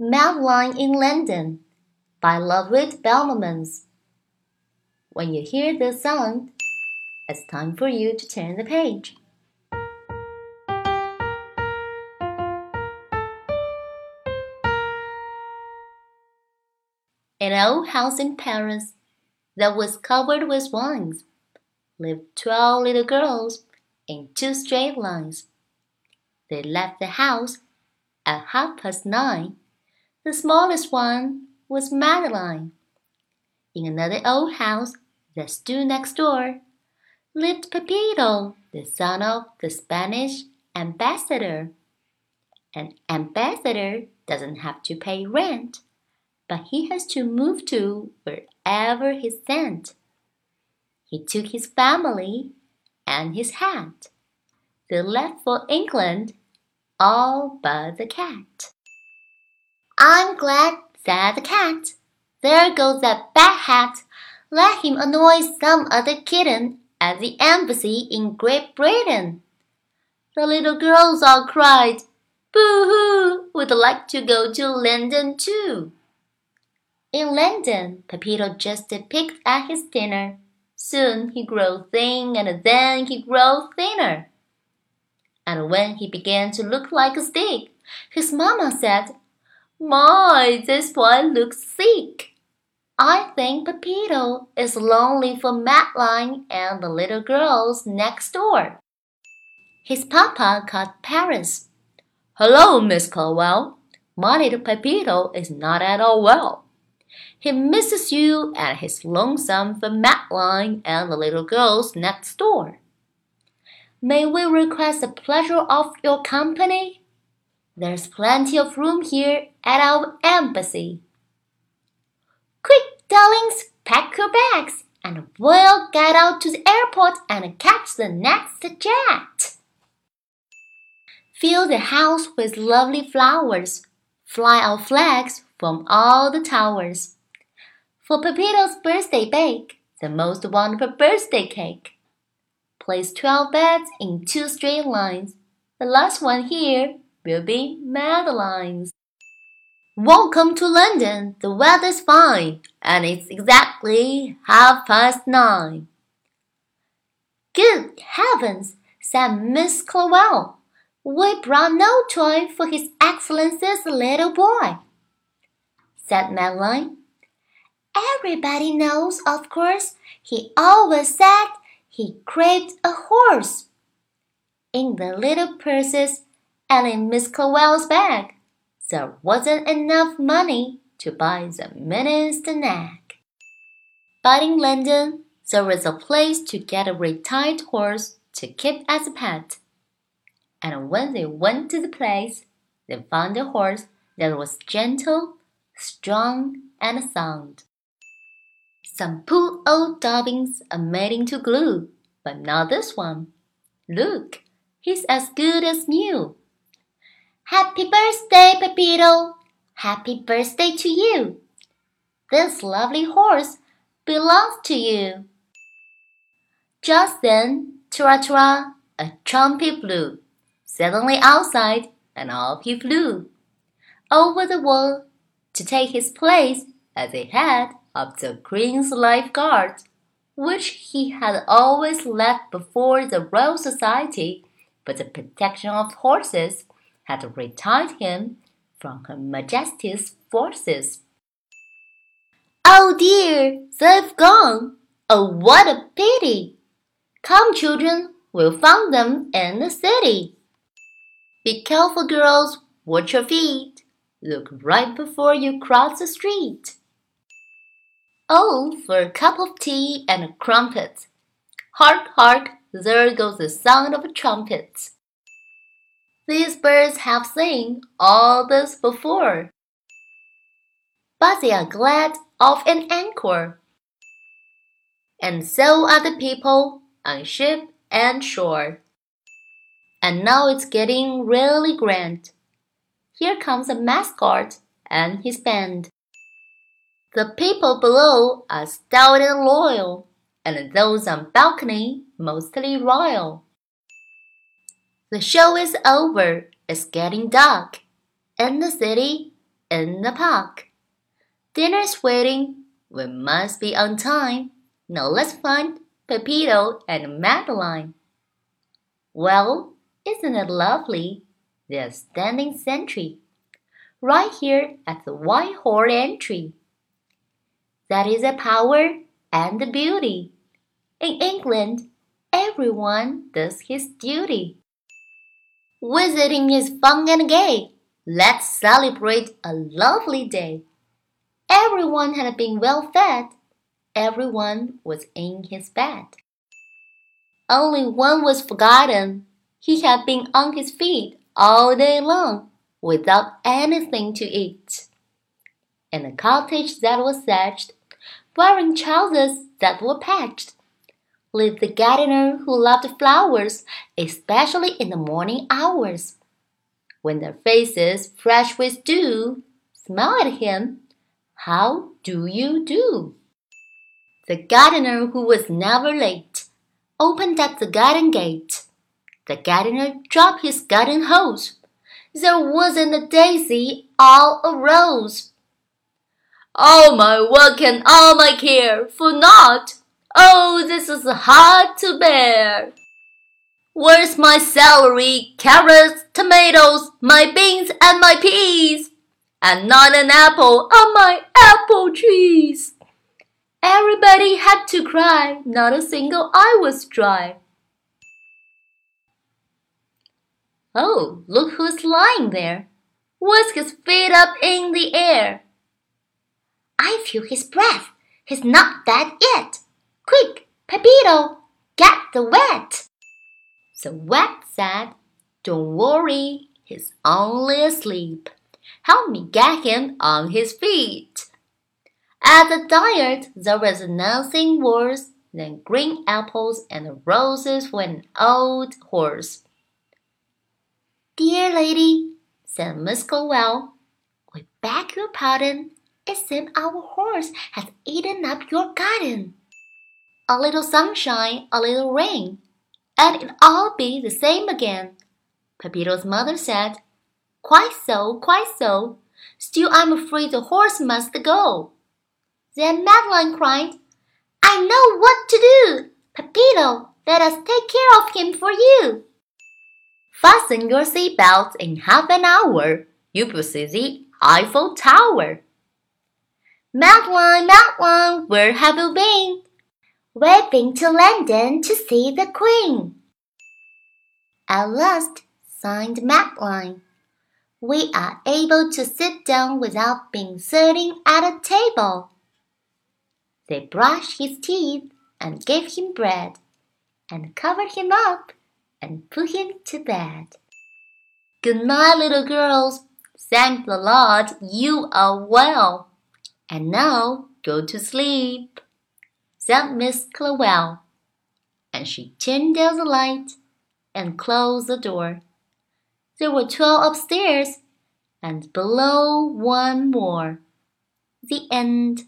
Madeline in London by Ludwig Bemelmans. When you hear this sound, it's time for you to turn the page. An old house in Paris that was covered with vines lived twelve little girls in two straight lines. They left the house at half past nine. The smallest one was Madeline. In another old house that stood next door lived Pepito, the son of the Spanish ambassador. An ambassador doesn't have to pay rent but he has to move to wherever he's sent. He took his family and his hat. They left for England, all but the cat. I'm glad, said the cat. There goes that bad hat. Let him annoy some other kitten at the embassy in Great Britain. The little girls all cried, Boo hoo! Would like to go to London too. In London, Pepito just picked at his dinner. Soon he grew thin, and then he grew thinner. And when he began to look like a stick, his mamma said, My, this boy looks sick. I think Pepito is lonely for Madeline and the little girls next door. His papa called Paris. Hello, Miss Clavel. My little Pepito is not at all well. He misses you and he's lonesome for Madeline and the little girls next door. May we request the pleasure of your company? There's plenty of room here at our embassy. Quick, darlings, pack your bags, and we'll get out to the airport and catch the next jet. Fill the house with lovely flowers. Fly our flags from all the towers. For Pepito's birthday bake, the most wonderful birthday cake. Place 12 beds in two straight lines. The last one here will be Madeline's. Welcome to London. The weather's fine, and it's exactly half past nine. Good heavens, said Miss Clavel. We brought no toy for His Excellency's little boy, said Madeline. Everybody knows, of course. He always said he craved a horse. In the little purses and in Miss Clavel's bag, there wasn't enough money to buy the meanest nag. But in London, there was a place to get a retired horse to keep as a pet. And when they went to the place, they found a horse that was gentle, strong, and sound. Some poor old dobbins are made into glue, but not this one. Look, he's as good as new. Happy birthday, Pepito! Happy birthday to you! This lovely horse belongs to you. Just then, tra tra, a trumpet blew. Suddenly outside, and off he flew. Over the wall, to take his place, as the head of the Queen's Life Guards, which he had always left before the Royal Society, for the protection of horses had retired him from Her Majesty's forces. Oh dear, they've gone! Oh, what a pity! Come, children, we'll find them in the city. Be careful, girls, watch your feet. Look right before you cross the street. Oh, for a cup of tea and a crumpet. Hark, hark, there goes the sound of a trumpet. These birds have seen all this before, but they are glad of an anchor. And so are the people on ship and shore. And now it's getting really grand. Here comes a mascot and his band. The people below are stout and loyal, and those on balcony mostly royal. The show is over, it's getting dark. In the city, in the park. Dinner's waiting. We must be on time. Now let's find Pepito and Madeline. Well, isn't it lovely? They're standing sentry right here at the White Horse entry. That is a power and a beauty. In England, everyone does his duty. Visiting is fun and gay. Let's celebrate a lovely day. Everyone had been well fed. Everyone was in his bed. Only one was forgotten. He had been on his feet all day long without anything to eat. In a cottage that was thatched, wearing trousers that were patched, lived the gardener who loved flowers, especially in the morning hours. When their faces, fresh with dew, smiled at him, How do you do? The gardener who was never late opened at the garden gate. The gardener dropped his garden hose there wasn't a daisy, all a rose. All my work and all my care for naught. Oh, this is hard to bear. Where's my celery, carrots, tomatoes, my beans and my peas? And not an apple on my apple trees. Everybody had to cry, not a single eye was dry. Oh, look who's lying there, with his feet up in the air. I feel his breath. He's not dead yet. Quick, Pepito, get the wet. The wet said, Don't worry, he's only asleep. Help me get him on his feet. At the diet, there was nothing worse than green apples and roses for an old horse. Dear lady, said Miss Clavel, we beg your pardon. It seems our horse has eaten up your garden. A little sunshine, a little rain, and it'll all be the same again. Pepito's mother said, Quite so, quite so. Still, I'm afraid the horse must go. Then Madeline cried, I know what to do. Pepito, let us take care of him for you. Fasten your seatbelts in half an hour. You will see the Eiffel Tower. Madeline, Madeline, where have you been? Been to London to see the Queen. At last, signed Madeline. We are able to sit down without being sitting at a table. They brushed his teeth and gave him bread and covered him up and put him to bed. Good night, little girls. Thank the Lord you are well. And now go to sleep, said Miss Clavel. And she turned down the light and closed the door. There were twelve upstairs, and below one more. The end.